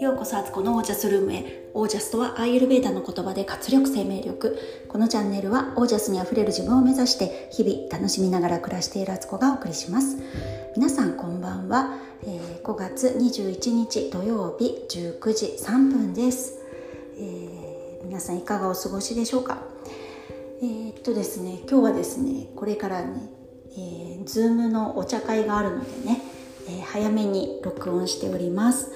ようこそあつこのオージャスルームへ。オージャスとはアーユルベーダの言葉で活力生命力。このチャンネルはオージャスにあふれる自分を目指して日々楽しみながら暮らしているあつこがお送りします。皆さんこんばんは、えー、5月21日土曜日19時3分です、えー、皆さんいかがお過ごしでしょうか？えー、っとですね今日はですねこれからね、えー、 Zoom のお茶会があるのでね、えー、早めに録音しております。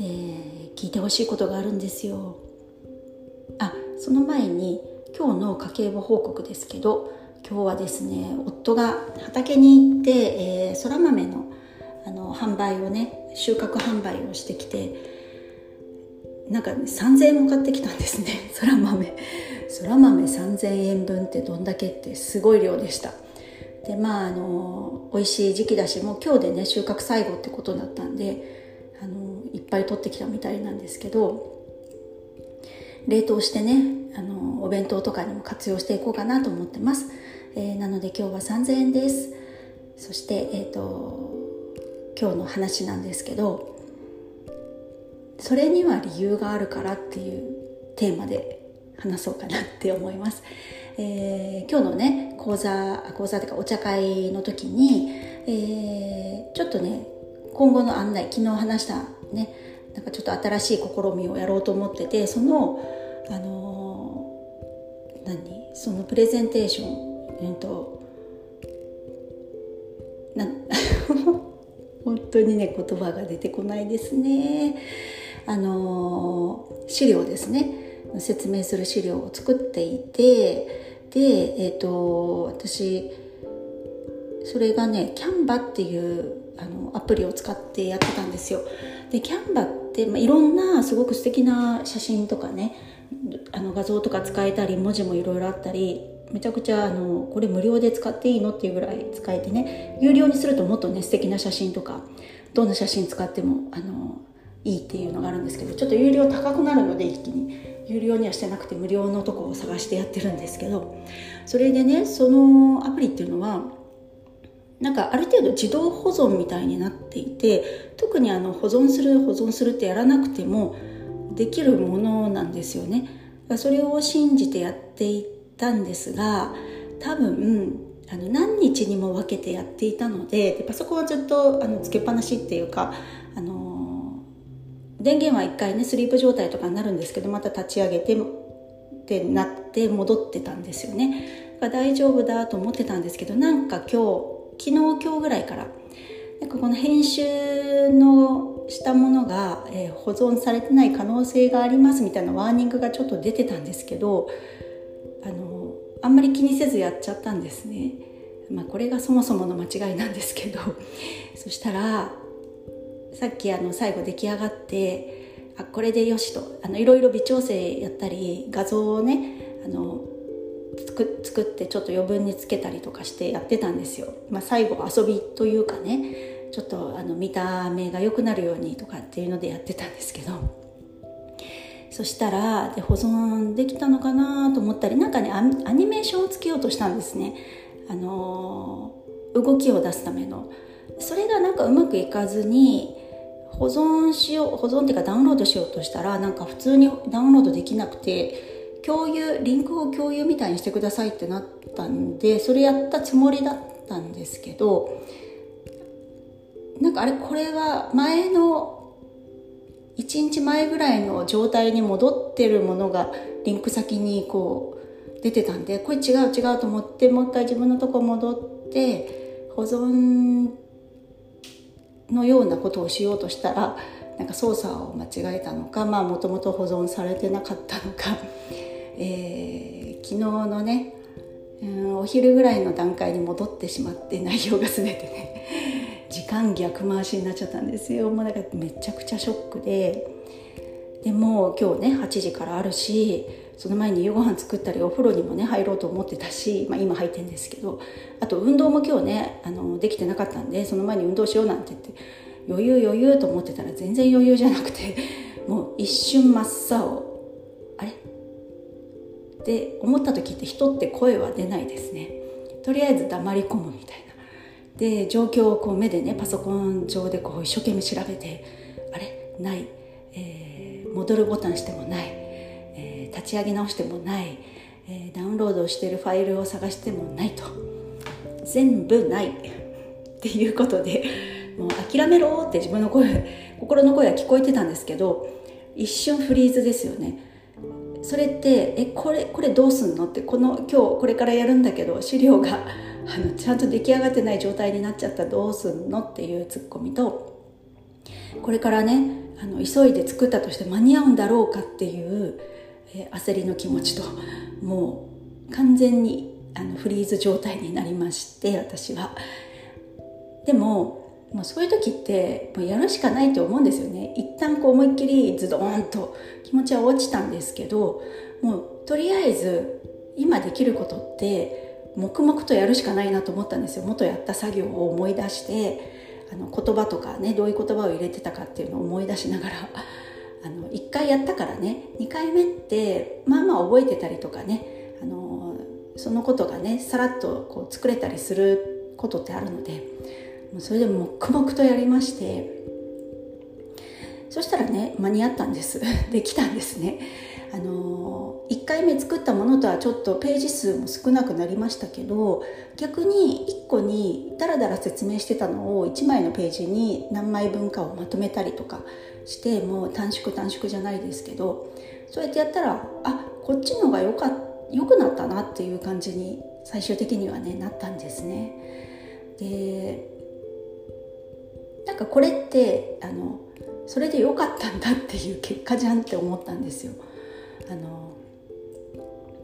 えー、聞いてほしいことがあるんですよ。あその前に今日の家計簿報告ですけど今日はですね夫が畑に行って、えー、そら豆のあの販売をね収穫販売をしてきてなんか、ね、3000円も買ってきたんですね。そら豆。そら豆3000円分ってどんだけってすごい量でした。でまああの美味しい時期だしもう今日でね収穫最後ってことだったんであのいっぱい取ってきたみたいなんですけど冷凍してねあのお弁当とかにも活用していこうかなと思ってます、えー、なので今日は3000円です。そして、えーと、今日の話なんですけどそれには理由があるからっていうテーマで話そうかなって思います、えー、今日のね講座講座というかお茶会の時に、えー、ちょっとね今後の案内昨日話したねなんかちょっと新しい試みをやろうと思っててそのあのー、何？そのプレゼンテーションえっとな 本当にね言葉が出てこないですね。あの、資料ですね。説明する資料を作っていてでえっ、ー、と私それがねキャンバっていうあのアプリを使ってやってたんですよ。でキャンバって、まあ、いろんなすごく素敵な写真とかねあの画像とか使えたり文字もいろいろあったりめちゃくちゃあのこれ無料で使っていいのっていうぐらい使えてね有料にするともっとね素敵な写真とかどんな写真使ってもあのいいっていうのがあるんですけどちょっと有料高くなるので一気に。有料にはしてなくて無料のとこを探してやってるんですけどそれでねそのアプリっていうのはなんかある程度自動保存みたいになっていて特にあの保存する保存するってやらなくてもできるものなんですよね。それを信じてやっていったんですが多分あの何日にも分けてやっていたのででパソコンはずっとあのつけっぱなしっていうか電源は一回ねスリープ状態とかになるんですけどまた立ち上げてってなって戻ってたんですよね。大丈夫だと思ってたんですけどなんか今日昨日今日ぐらいからなんかこの編集のしたものが、えー、保存されてない可能性がありますみたいなワーニングがちょっと出てたんですけどあのあんまり気にせずやっちゃったんですね。まあ、これがそもそもの間違いなんですけどそしたらさっきあの最後出来上がってあこれでよしと。あのいろいろ微調整やったり画像をねあの作ってちょっと余分につけたりとかしてやってたんですよ、まあ、最後遊びというかねちょっとあの見た目が良くなるようにとかっていうのでやってたんですけど。そしたらで保存できたのかなと思ったりなんかねアニメーションをつけようとしたんですね。あの動きを出すための。それがなんかうまくいかずに保存しよう保存っていうかダウンロードしようとしたらなんか普通にダウンロードできなくて共有リンクを共有みたいにしてくださいってなったんでそれやったつもりだったんですけどなんかあれこれは前の1日前ぐらいの状態に戻ってるものがリンク先にこう出てたんでこれ違う違うと思ってもう一回自分のとこ戻って保存のようなことをしようとしたらなんか操作を間違えたのかまあもともと保存されてなかったのか。えー、昨日のね、うん、お昼ぐらいの段階に戻ってしまって内容が全てね時間逆回しになっちゃったんですよ。もうだからめちゃくちゃショックで。でも今日ね8時からあるしその前に夕ご飯作ったりお風呂にもね入ろうと思ってたし、まあ、今入ってんですけどあと運動も今日ねあのできてなかったんでその前に運動しようなんて言って余裕余裕と思ってたら全然余裕じゃなくて もう一瞬真っ青あれ？って思った時って人って声は出ないですね。とりあえず黙り込むみたいな。で状況をこう目でねパソコン上でこう一生懸命調べてあれ？ない、えー、戻るボタンしてもない、立ち上げ直してもない、えー、ダウンロードしてるファイルを探してもないと。全部ないっていうことでもう諦めろって自分の声心の声は聞こえてたんですけど一瞬フリーズですよね。それってえこれこれどうすんのってこの今日これからやるんだけど資料があのちゃんと出来上がってない状態になっちゃった。どうすんのっていうツッコミとこれからねあの急いで作ったとして間に合うんだろうかっていう、え焦りの気持ちともう完全にあのフリーズ状態になりまして私は。でももうそういう時ってもうやるしかないと思うんですよね。一旦こう思いっきりズドーンと気持ちは落ちたんですけどもうとりあえず今できることって黙々とやるしかないなと思ったんですよ。元やった作業を思い出してあの言葉とかねどういう言葉を入れてたかっていうのを思い出しながら。あの1回やったからね。2回目ってまあまあ覚えてたりとかね。あのそのことがねさらっとこう作れたりすることってあるので。それで黙々とやりまして。そしたらね間に合ったんです。できたんですね。あの1回目作ったものとはちょっとページ数も少なくなりましたけど逆に1個にダラダラ説明してたのを1枚のページに何枚分かをまとめたりとかしてもう短縮短縮じゃないですけどそうやってやったらあこっちの方がよか良くなったなっていう感じに最終的にはねなったんですね。でなんかこれってあのそれで良かったんだっていう結果じゃんって思ったんですよ。あの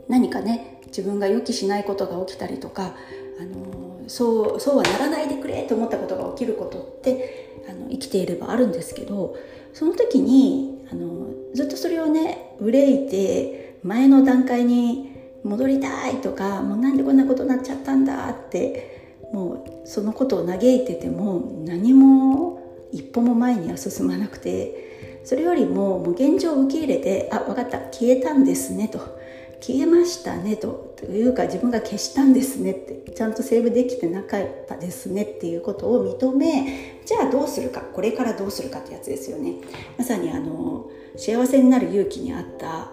何かね自分が予期しないことが起きたりとかあのそうそうはならないでくれと思ったことが起きることってあの生きていればあるんですけどその時にあのずっとそれをね憂いて前の段階に戻りたいとかもうなんでこんなことになっちゃったんだってもうそのことを嘆いてても何も一歩も前には進まなくてそれよりももう現状を受け入れて「あ分かった消えたんですね」と「消えましたね」とというか自分が消したんですねってちゃんとセーブできてなかったですねっていうことを認めじゃあどうするかこれからどうするかってやつですよね。まさにあの幸せになる勇気にあったあ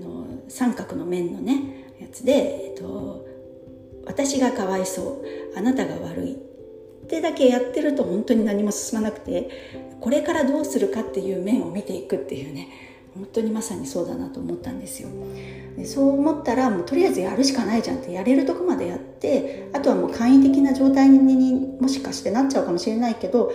の三角の面のねやつで、えっと、私がかわいそうあなたが悪いってだけやってると本当に何も進まなくてこれからどうするかっていう面を見ていくっていうね本当にまさにそうだなと思ったんですよでそう思ったらもうとりあえずやるしかないじゃんってやれるとこまでやってあとはもう簡易的な状態にもしかしてなっちゃうかもしれないけど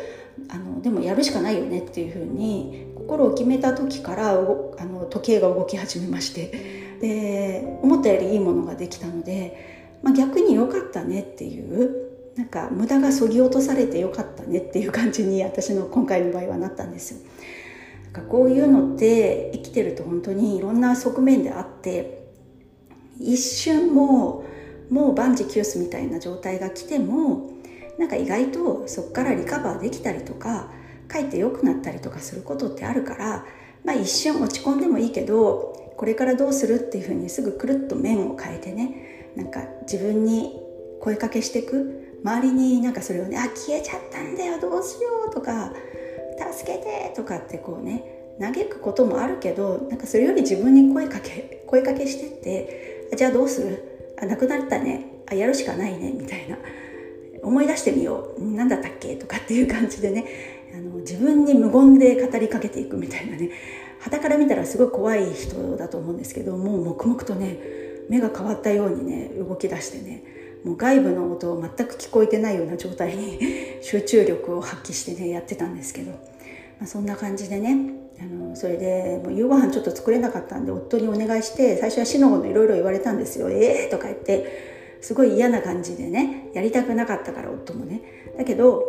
あのでもやるしかないよねっていうふうに心を決めた時からあの時計が動き始めましてで思ったよりいいものができたので、まあ、逆に良かったねっていうなんか無駄がそぎ落とされてよかったねっていう感じに私の今回の場合はなったんですよ。かこういうのって生きてると本当にいろんな側面であって一瞬もうもう万事休すみたいな状態が来てもなんか意外とそこからリカバーできたりとかかえって良くなったりとかすることってあるから、まあ、一瞬落ち込んでもいいけどこれからどうするっていうふうにすぐくるっと面を変えてねなんか自分に声かけしていく周りになんかそれをね「あ消えちゃったんだよどうしよう」とか「助けて」とかってこうね嘆くこともあるけどなんかそれより自分に声かけ声かけしてって「じゃあどうする？あなくなったね。あやるしかないね」みたいな。思い出してみよう。何だったっけ？とかっていう感じでね。あの自分に無言で語りかけていくみたいなね。肌から見たらすごい怖い人だと思うんですけどもう黙々とね目が変わったようにね動き出してね。もう外部の音を全く聞こえてないような状態に 集中力を発揮してねやってたんですけど、まあ、そんな感じでねあのそれでもう夕ご飯ちょっと作れなかったんで夫にお願いして最初はしのごのいろいろ言われたんですよ「ええー!」とか言ってすごい嫌な感じでねやりたくなかったから夫もね。だけど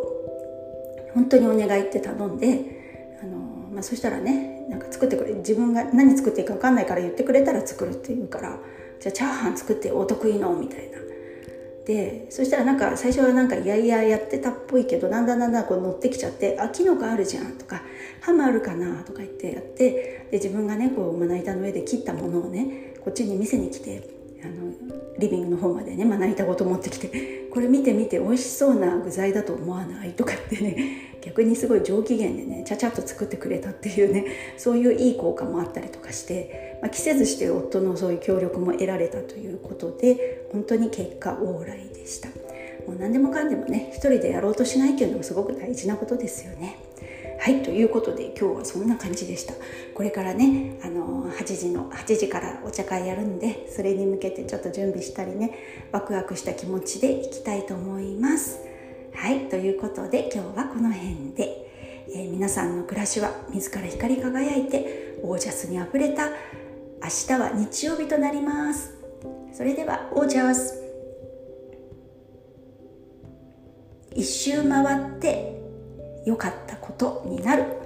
本当にお願いって頼んであの、まあ、そしたらねなんか作ってくれ自分が何作っていいか分かんないから言ってくれたら作るって言うからじゃあチャーハン作ってお得意のみたいな。でそしたらなんか最初はなんかいやいややってたっぽいけどだんだんだんだんこう乗ってきちゃって「あキノコあるじゃん」とか「ハムあるかな」とか言ってやってで自分がねこうまな板の上で切ったものをねこっちに店に来てあのリビングの方までねまな板ごと持ってきてこれ見て見て美味しそうな具材だと思わない？とかってね逆にすごい上機嫌でねちゃちゃっと作ってくれたっていうねそういういい効果もあったりとかして、まあ、着せずして夫のそういう協力も得られたということで本当に結果往来でした。もう何でもかんでもね一人でやろうとしないっていうのもすごく大事なことですよね。はいということで今日はそんな感じでした。これからねあの8時の8時からお茶会やるんでそれに向けてちょっと準備したりねワクワクした気持ちでいきたいと思います。はいということで今日はこの辺で、えー、皆さんの暮らしは自ら光り輝いてオージャスにあふれた明日は日曜日となります。それではオージャス。一周回って良かったことになる。